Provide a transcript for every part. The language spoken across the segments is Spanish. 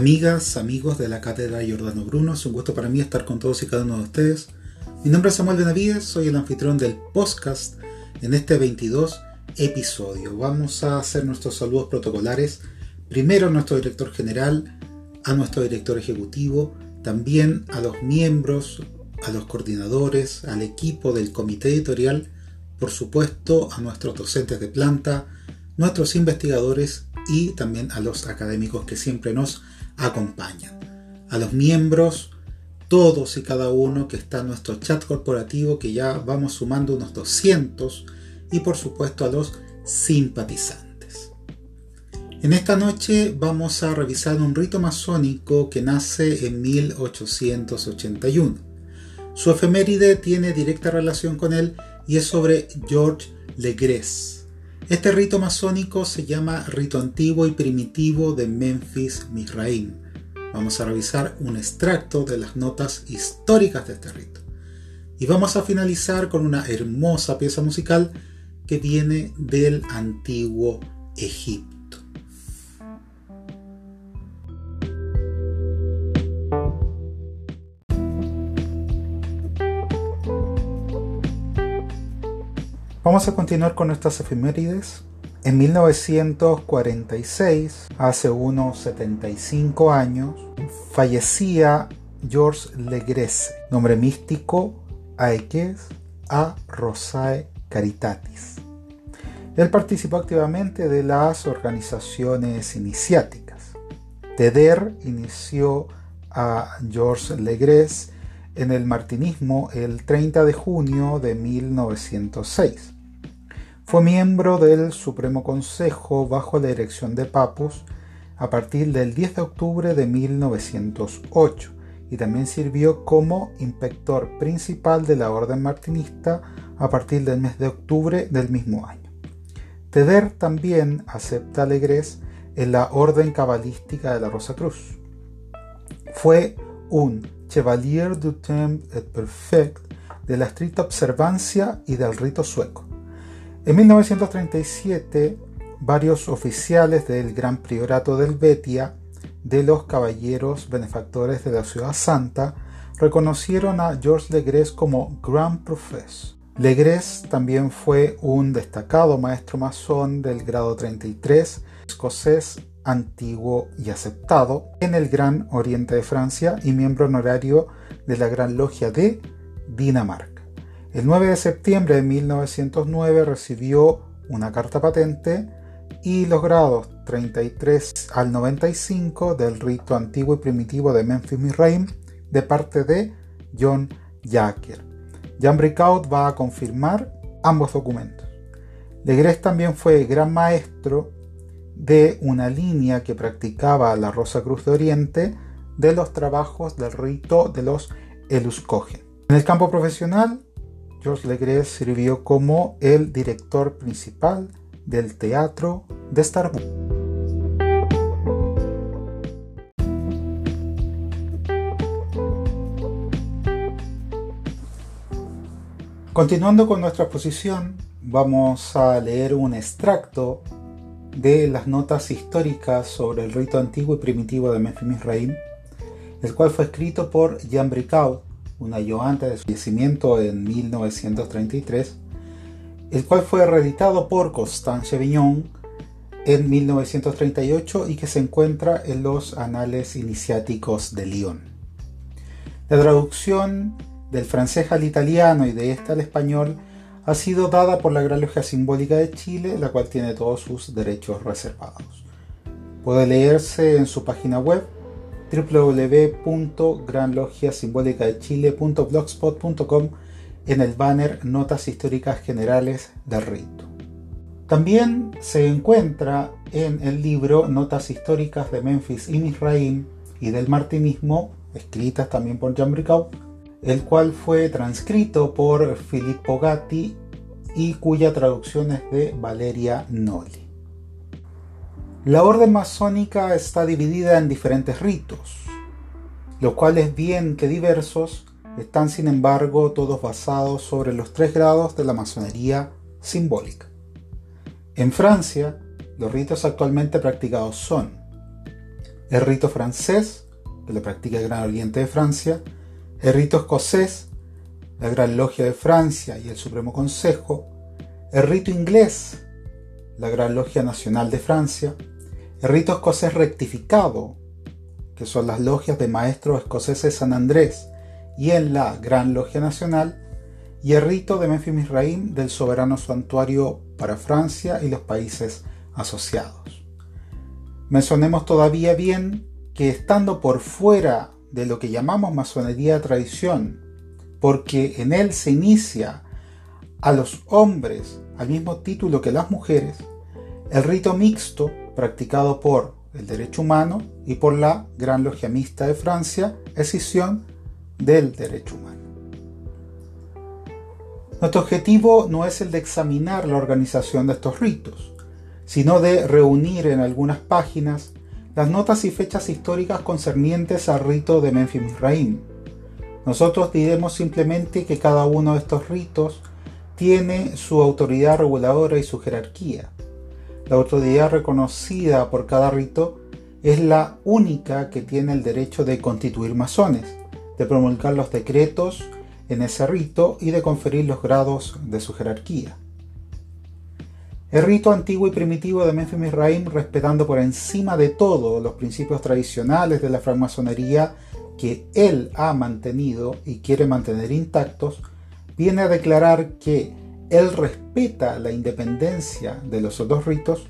Amigas, amigos de la Cátedra Giordano Bruno, es un gusto para mí estar con todos y cada uno de ustedes. Mi nombre es Samuel Benavides, soy el anfitrión del podcast en este 22 episodio. Vamos a hacer nuestros saludos protocolares. Primero a nuestro director general, a nuestro director ejecutivo, también a los miembros, a los coordinadores, al equipo del comité editorial, por supuesto a nuestros docentes de planta, nuestros investigadores y también a los académicos que siempre nos acompañan. A los miembros, todos y cada uno que está en nuestro chat corporativo, que ya vamos sumando unos 200, y por supuesto a los simpatizantes. En esta noche vamos a revisar un rito masónico que nace en 1881. Su efeméride tiene directa relación con él y es sobre George Legres este rito masónico se llama rito antiguo y primitivo de Memphis Misraim. Vamos a revisar un extracto de las notas históricas de este rito. Y vamos a finalizar con una hermosa pieza musical que viene del antiguo Egipto. Vamos a continuar con nuestras efemérides. En 1946, hace unos 75 años, fallecía George Legrese, nombre místico Aeques a Rosae Caritatis. Él participó activamente de las organizaciones iniciáticas. Teder inició a George Legrese en el martinismo el 30 de junio de 1906. Fue miembro del Supremo Consejo bajo la dirección de Papus a partir del 10 de octubre de 1908 y también sirvió como inspector principal de la Orden Martinista a partir del mes de octubre del mismo año. Teder también acepta alegres en la Orden Cabalística de la Rosa Cruz. Fue un Chevalier du Temps et Perfect de la estricta observancia y del rito sueco. En 1937, varios oficiales del Gran Priorato del Betia de los Caballeros Benefactores de la Ciudad Santa reconocieron a Georges Legres como Grand Professor. Legres también fue un destacado maestro masón del grado 33, escocés antiguo y aceptado en el Gran Oriente de Francia y miembro honorario de la Gran Logia de Dinamarca. El 9 de septiembre de 1909 recibió una carta patente y los grados 33 al 95 del rito antiguo y primitivo de Memphis Misraim de parte de John Jacker. Jan Bricaut va a confirmar ambos documentos. Legres también fue gran maestro de una línea que practicaba la Rosa Cruz de Oriente de los trabajos del rito de los Eluscogen. En el campo profesional, Georges Legres sirvió como el director principal del teatro de Starbucks. Continuando con nuestra exposición, vamos a leer un extracto de las notas históricas sobre el rito antiguo y primitivo de Memphis Misraim, el cual fue escrito por Jean Bricaud un año antes de su fallecimiento en 1933, el cual fue reeditado por Constant Chevignon en 1938 y que se encuentra en los Anales Iniciáticos de Lyon. La traducción del francés al italiano y de este al español ha sido dada por la Gran Logia Simbólica de Chile, la cual tiene todos sus derechos reservados. Puede leerse en su página web www.granlogiasimbólicadechile.blogspot.com en el banner Notas Históricas Generales del Rito. También se encuentra en el libro Notas Históricas de Memphis y Misraim y del Martinismo, escritas también por Jean Bricaud, el cual fue transcrito por Filippo Gatti y cuya traducción es de Valeria Noli. La orden masónica está dividida en diferentes ritos, los cuales bien que diversos, están sin embargo todos basados sobre los tres grados de la masonería simbólica. En Francia, los ritos actualmente practicados son el rito francés, que lo practica el Gran Oriente de Francia, el rito escocés, la Gran Logia de Francia y el Supremo Consejo, el rito inglés, la Gran Logia Nacional de Francia, el rito escocés rectificado, que son las logias de maestros escoceses San Andrés y en la Gran Logia Nacional, y el rito de Memphis Misraim del soberano santuario para Francia y los países asociados. Mencionemos todavía bien que estando por fuera de lo que llamamos masonería de tradición, porque en él se inicia a los hombres al mismo título que las mujeres, el rito mixto practicado por el derecho humano y por la Gran Logia Mixta de Francia, escisión del derecho humano. Nuestro objetivo no es el de examinar la organización de estos ritos, sino de reunir en algunas páginas las notas y fechas históricas concernientes al rito de Memphis Misraim. Nosotros diremos simplemente que cada uno de estos ritos tiene su autoridad reguladora y su jerarquía. La autoridad reconocida por cada rito es la única que tiene el derecho de constituir masones, de promulgar los decretos en ese rito y de conferir los grados de su jerarquía. El rito antiguo y primitivo de Memphis Misraim, respetando por encima de todo los principios tradicionales de la francmasonería que él ha mantenido y quiere mantener intactos, viene a declarar que él respeta la independencia de los otros ritos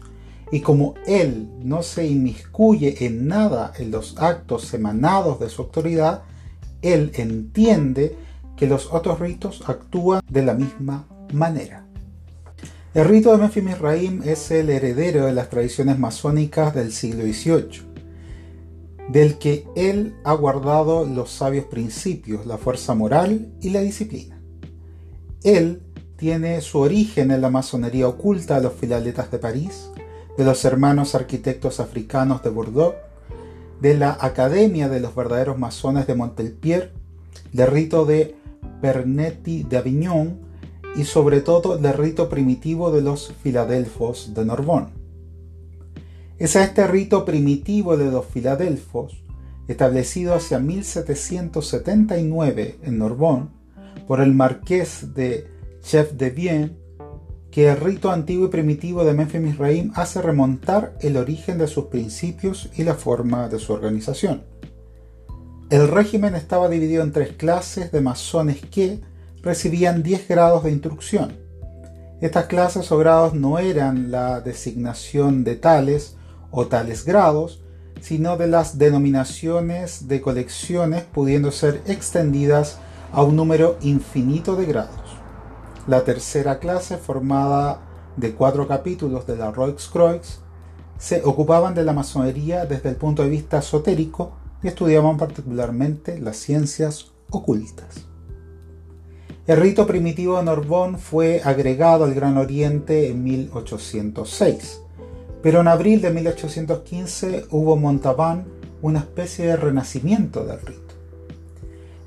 y como él no se inmiscuye en nada en los actos emanados de su autoridad, él entiende que los otros ritos actúan de la misma manera. El rito de Memphis Misraim es el heredero de las tradiciones masónicas del siglo XVIII, del que él ha guardado los sabios principios, la fuerza moral y la disciplina. Él tiene su origen en la masonería oculta de los filaletas de París, de los hermanos arquitectos africanos de Bordeaux, de la Academia de los verdaderos masones de Montpellier, del rito de Pernetti de Avignon y sobre todo del rito primitivo de los filadelfos de Norbón. Es a este rito primitivo de los filadelfos, establecido hacia 1779 en Norbón por el marqués de Chef de Bien, que el rito antiguo y primitivo de Memphis Misraim hace remontar el origen de sus principios y la forma de su organización. El régimen estaba dividido en tres clases de masones que recibían 10 grados de instrucción. Estas clases o grados no eran la designación de tales o tales grados, sino de las denominaciones de colecciones pudiendo ser extendidas a un número infinito de grados. La tercera clase, formada de cuatro capítulos de la Roix-Croix, se ocupaban de la masonería desde el punto de vista esotérico y estudiaban particularmente las ciencias ocultas. El rito primitivo de Norbón fue agregado al Gran Oriente en 1806, pero en abril de 1815 hubo Montauban una especie de renacimiento del rito.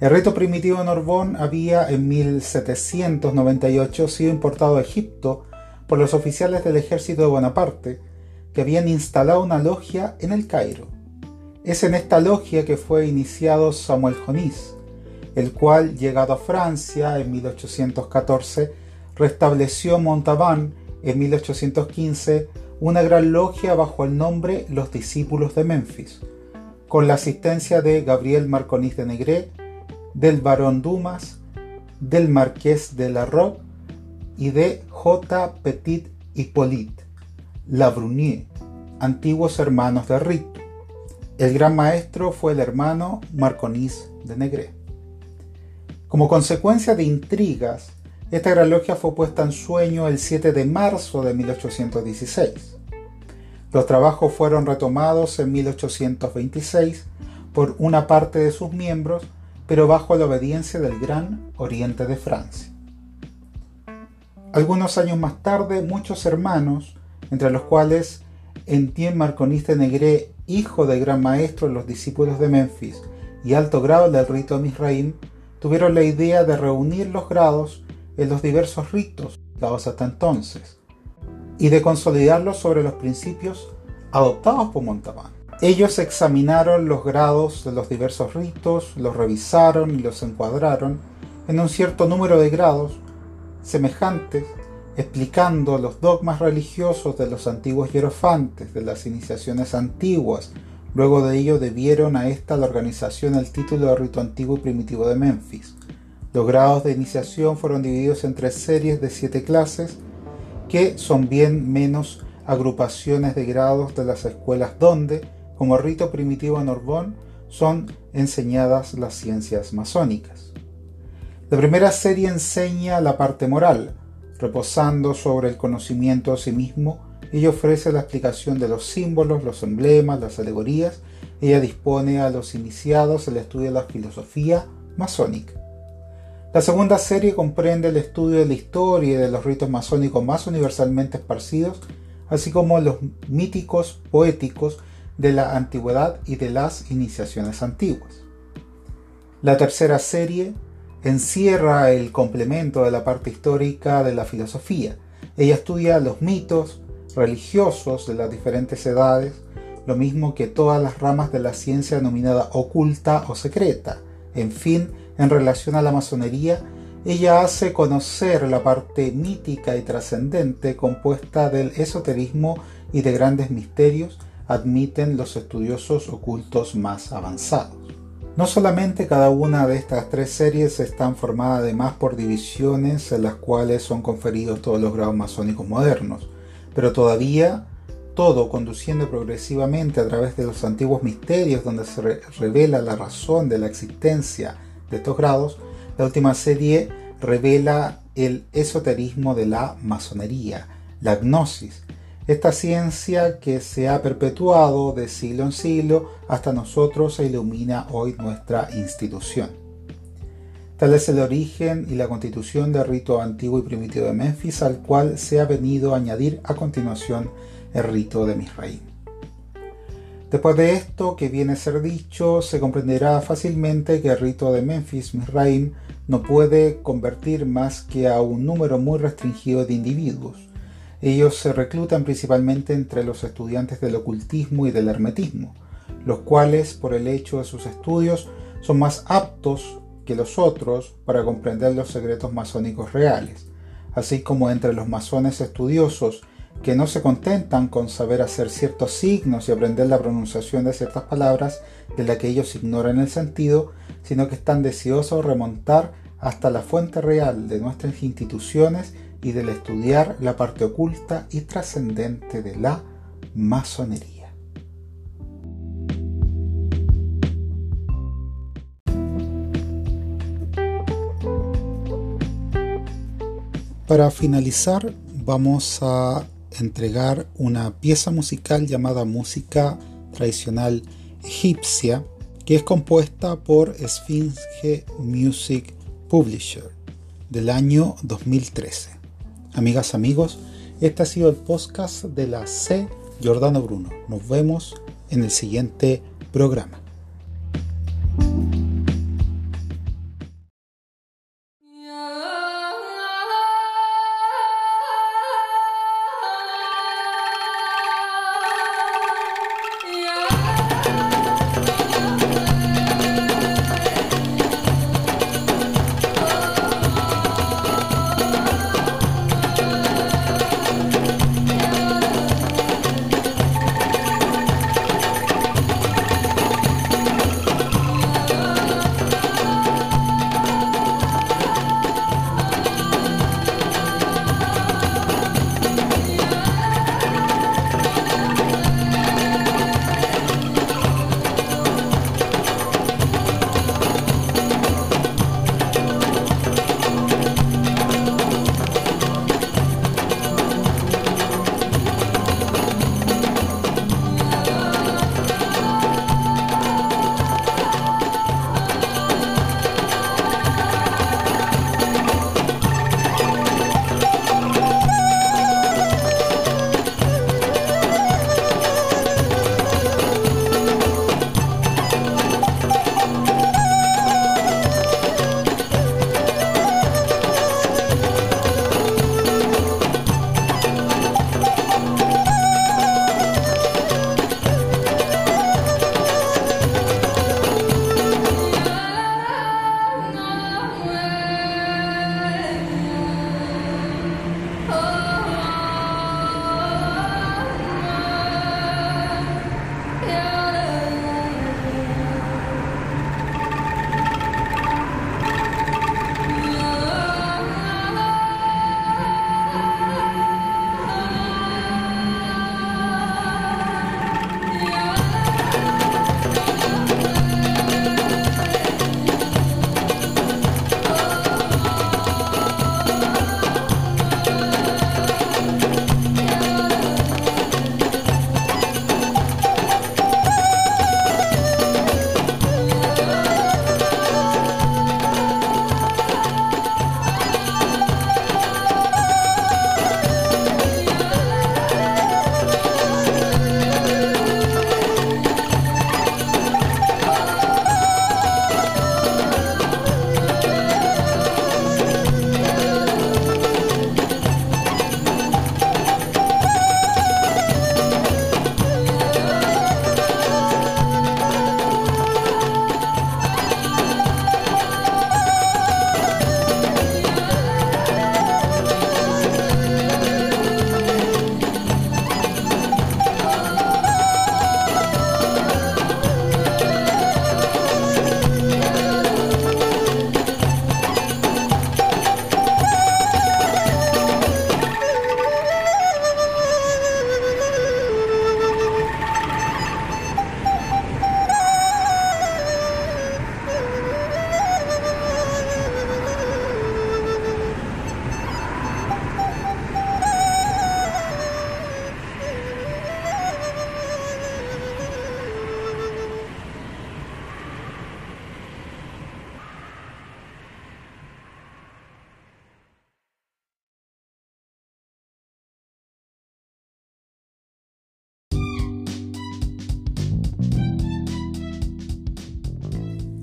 El rito primitivo Norbón había en 1798 sido importado a Egipto por los oficiales del ejército de Bonaparte, que habían instalado una logia en el Cairo. Es en esta logia que fue iniciado Samuel Jonis, el cual, llegado a Francia en 1814, restableció Montauban en 1815 una gran logia bajo el nombre Los Discípulos de Memphis, con la asistencia de Gabriel Marconis de Negret, del barón Dumas, del marqués de la Roque y de J. Petit Hippolyte Labrunier, antiguos hermanos de rito. El gran maestro fue el hermano Marconis de Negre. Como consecuencia de intrigas, esta gran logia fue puesta en sueño el 7 de marzo de 1816. Los trabajos fueron retomados en 1826 por una parte de sus miembros, pero bajo la obediencia del Gran Oriente de Francia. Algunos años más tarde, muchos hermanos, entre los cuales Etienne Marconis de Negre hijo del gran maestro de los discípulos de Memphis y alto grado del rito de Misraim, tuvieron la idea de reunir los grados en los diversos ritos dados hasta entonces y de consolidarlos sobre los principios adoptados por Montauban. Ellos examinaron los grados de los diversos ritos, los revisaron y los encuadraron en un cierto número de grados semejantes, explicando los dogmas religiosos de los antiguos hierofantes, de las iniciaciones antiguas. Luego de ello debieron a esta la organización el título de rito antiguo y primitivo de Memphis. Los grados de iniciación fueron divididos en tres series de siete clases, que son bien menos agrupaciones de grados de las escuelas donde, como rito primitivo en Orbón, son enseñadas las ciencias masónicas. La primera serie enseña la parte moral, reposando sobre el conocimiento a sí mismo, ella ofrece la explicación de los símbolos, los emblemas, las alegorías, ella dispone a los iniciados el estudio de la filosofía masónica. La segunda serie comprende el estudio de la historia y de los ritos masónicos más universalmente esparcidos, así como los míticos poéticos de la antigüedad y de las iniciaciones antiguas. La tercera serie encierra el complemento de la parte histórica de la filosofía. Ella estudia los mitos religiosos de las diferentes edades, lo mismo que todas las ramas de la ciencia denominada oculta o secreta. En fin, en relación a la masonería, ella hace conocer la parte mítica y trascendente compuesta del esoterismo y de grandes misterios, admiten los estudiosos ocultos más avanzados. No solamente cada una de estas tres series están formadas además por divisiones en las cuales son conferidos todos los grados masónicos modernos, pero todavía todo conduciendo progresivamente a través de los antiguos misterios donde se revela la razón de la existencia de estos grados, la última serie revela el esoterismo de la masonería, la gnosis, esta ciencia que se ha perpetuado de siglo en siglo hasta nosotros e ilumina hoy nuestra institución. Tal es el origen y la constitución del rito antiguo y primitivo de Memphis al cual se ha venido a añadir a continuación el rito de Misraim. Después de esto que viene a ser dicho, se comprenderá fácilmente que el rito de Memphis Misraim no puede convertir más que a un número muy restringido de individuos, ellos se reclutan principalmente entre los estudiantes del ocultismo y del hermetismo, los cuales, por el hecho de sus estudios, son más aptos que los otros para comprender los secretos masónicos reales, así como entre los masones estudiosos que no se contentan con saber hacer ciertos signos y aprender la pronunciación de ciertas palabras de las que ellos ignoran el sentido, sino que están deseosos de remontar hasta la fuente real de nuestras instituciones y del estudiar la parte oculta y trascendente de la masonería. Para finalizar vamos a entregar una pieza musical llamada música tradicional egipcia que es compuesta por Sphinx Music Publisher del año 2013. Amigas, amigos, este ha sido el podcast de la C. Giordano Bruno. Nos vemos en el siguiente programa.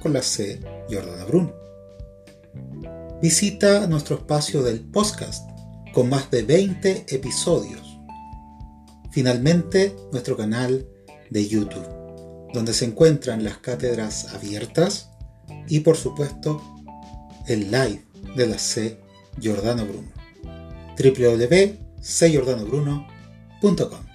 con la C. Jordana Bruno. Visita nuestro espacio del podcast con más de 20 episodios. Finalmente, nuestro canal de YouTube, donde se encuentran las cátedras abiertas y por supuesto el live de la C. Jordano Bruno. www.cjordanobruno.com